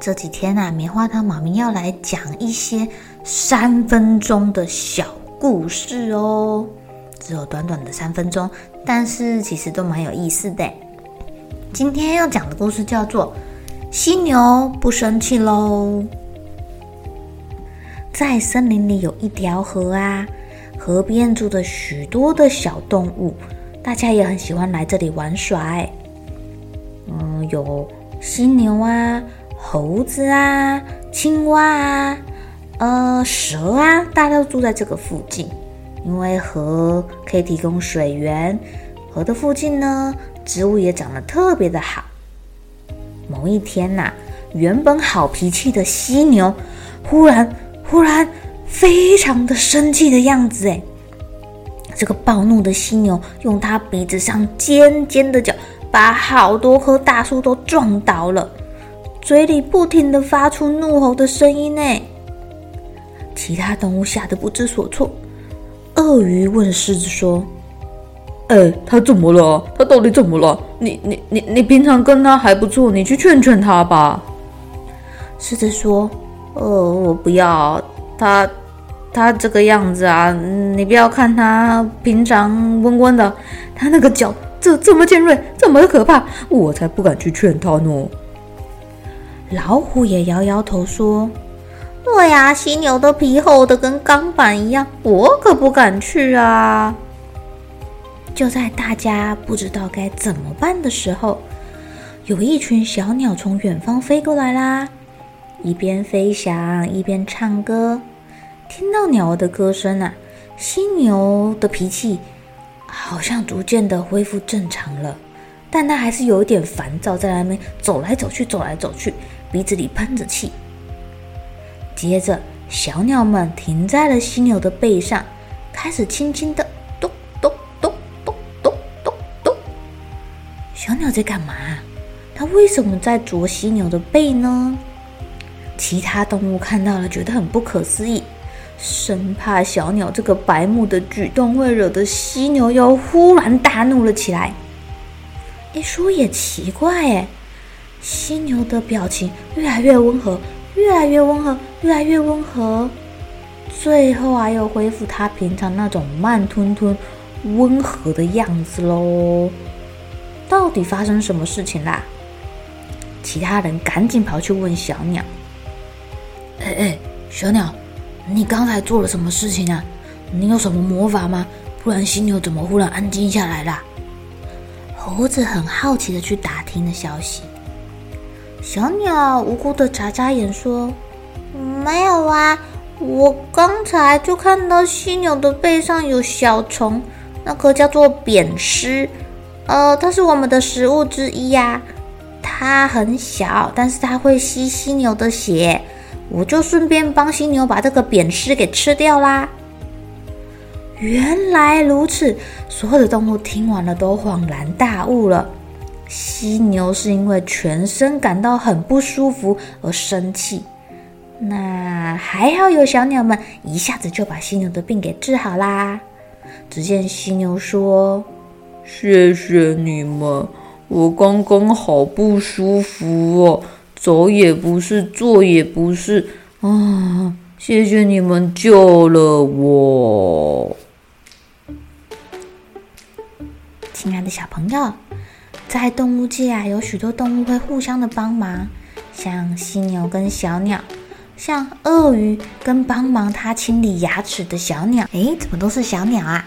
这几天啊，棉花糖妈咪要来讲一些三分钟的小故事哦，只有短短的三分钟，但是其实都蛮有意思的。今天要讲的故事叫做《犀牛不生气喽》。在森林里有一条河啊，河边住着许多的小动物，大家也很喜欢来这里玩耍。嗯，有犀牛啊。猴子啊，青蛙啊，呃，蛇啊，大家都住在这个附近，因为河可以提供水源，河的附近呢，植物也长得特别的好。某一天呐、原本好脾气的犀牛，忽然忽然非常的生气的样子，哎，这个暴怒的犀牛用它鼻子上尖尖的角，把好多棵大树都撞倒了。嘴里不停的发出怒吼的声音呢，其他动物吓得不知所措。鳄鱼问狮子说：“哎，他怎么了？他到底怎么了？你、你、你、你平常跟他还不错，你去劝劝他吧。”狮子说：“呃，我不要他，他这个样子啊，你不要看他平常温温的，他那个脚这这么尖锐，这么可怕，我才不敢去劝他呢。”老虎也摇摇头说：“对呀，犀牛的皮厚的跟钢板一样，我可不敢去啊。”就在大家不知道该怎么办的时候，有一群小鸟从远方飞过来啦，一边飞翔一边唱歌。听到鸟儿的歌声啊，犀牛的脾气好像逐渐的恢复正常了，但它还是有一点烦躁，在那边走来走去，走来走去。鼻子里喷着气，接着小鸟们停在了犀牛的背上，开始轻轻的咚咚咚咚咚咚咚。小鸟在干嘛？它为什么在啄犀牛的背呢？其他动物看到了，觉得很不可思议，生怕小鸟这个白目的举动会惹得犀牛又忽然大怒了起来。一说也奇怪，哎。犀牛的表情越来越温和，越来越温和，越来越温和，最后啊，又恢复它平常那种慢吞吞、温和的样子喽。到底发生什么事情啦？其他人赶紧跑去问小鸟：“哎哎，小鸟，你刚才做了什么事情啊？你有什么魔法吗？不然犀牛怎么忽然安静下来啦？”猴子很好奇的去打听了消息。小鸟无辜的眨眨眼说：“没有啊，我刚才就看到犀牛的背上有小虫，那个叫做扁虱，呃，它是我们的食物之一呀。它很小，但是它会吸犀牛的血，我就顺便帮犀牛把这个扁虱给吃掉啦。”原来如此，所有的动物听完了都恍然大悟了。犀牛是因为全身感到很不舒服而生气，那还好有小鸟们一下子就把犀牛的病给治好啦。只见犀牛说：“谢谢你们，我刚刚好不舒服哦，走也不是，坐也不是啊，谢谢你们救了我。”亲爱的小朋友。在动物界啊，有许多动物会互相的帮忙，像犀牛跟小鸟，像鳄鱼跟帮忙它清理牙齿的小鸟，诶，怎么都是小鸟啊？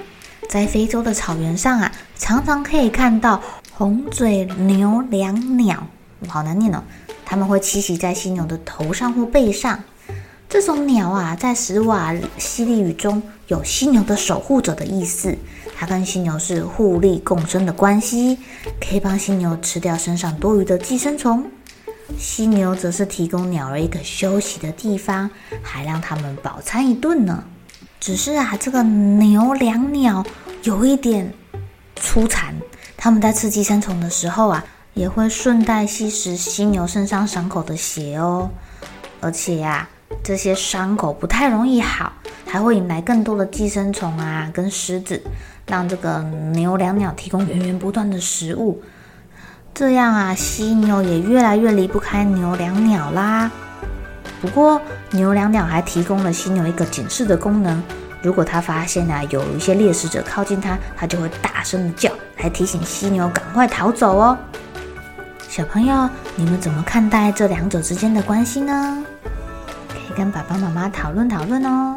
在非洲的草原上啊，常常可以看到红嘴牛椋鸟，好难念哦。它们会栖息在犀牛的头上或背上。这种鸟啊，在史瓦西里语中有犀牛的守护者的意思。它跟犀牛是互利共生的关系，可以帮犀牛吃掉身上多余的寄生虫。犀牛则是提供鸟儿一个休息的地方，还让它们饱餐一顿呢。只是啊，这个牛椋鸟有一点粗残，它们在吃寄生虫的时候啊，也会顺带吸食犀牛身上伤口的血哦。而且呀、啊，这些伤口不太容易好，还会引来更多的寄生虫啊，跟虱子，让这个牛椋鸟提供源源不断的食物。这样啊，犀牛也越来越离不开牛椋鸟啦。不过，牛椋鸟还提供了犀牛一个警示的功能。如果它发现啊有一些猎食者靠近它，它就会大声的叫，来提醒犀牛赶快逃走哦。小朋友，你们怎么看待这两者之间的关系呢？可以跟爸爸妈妈讨论讨论哦。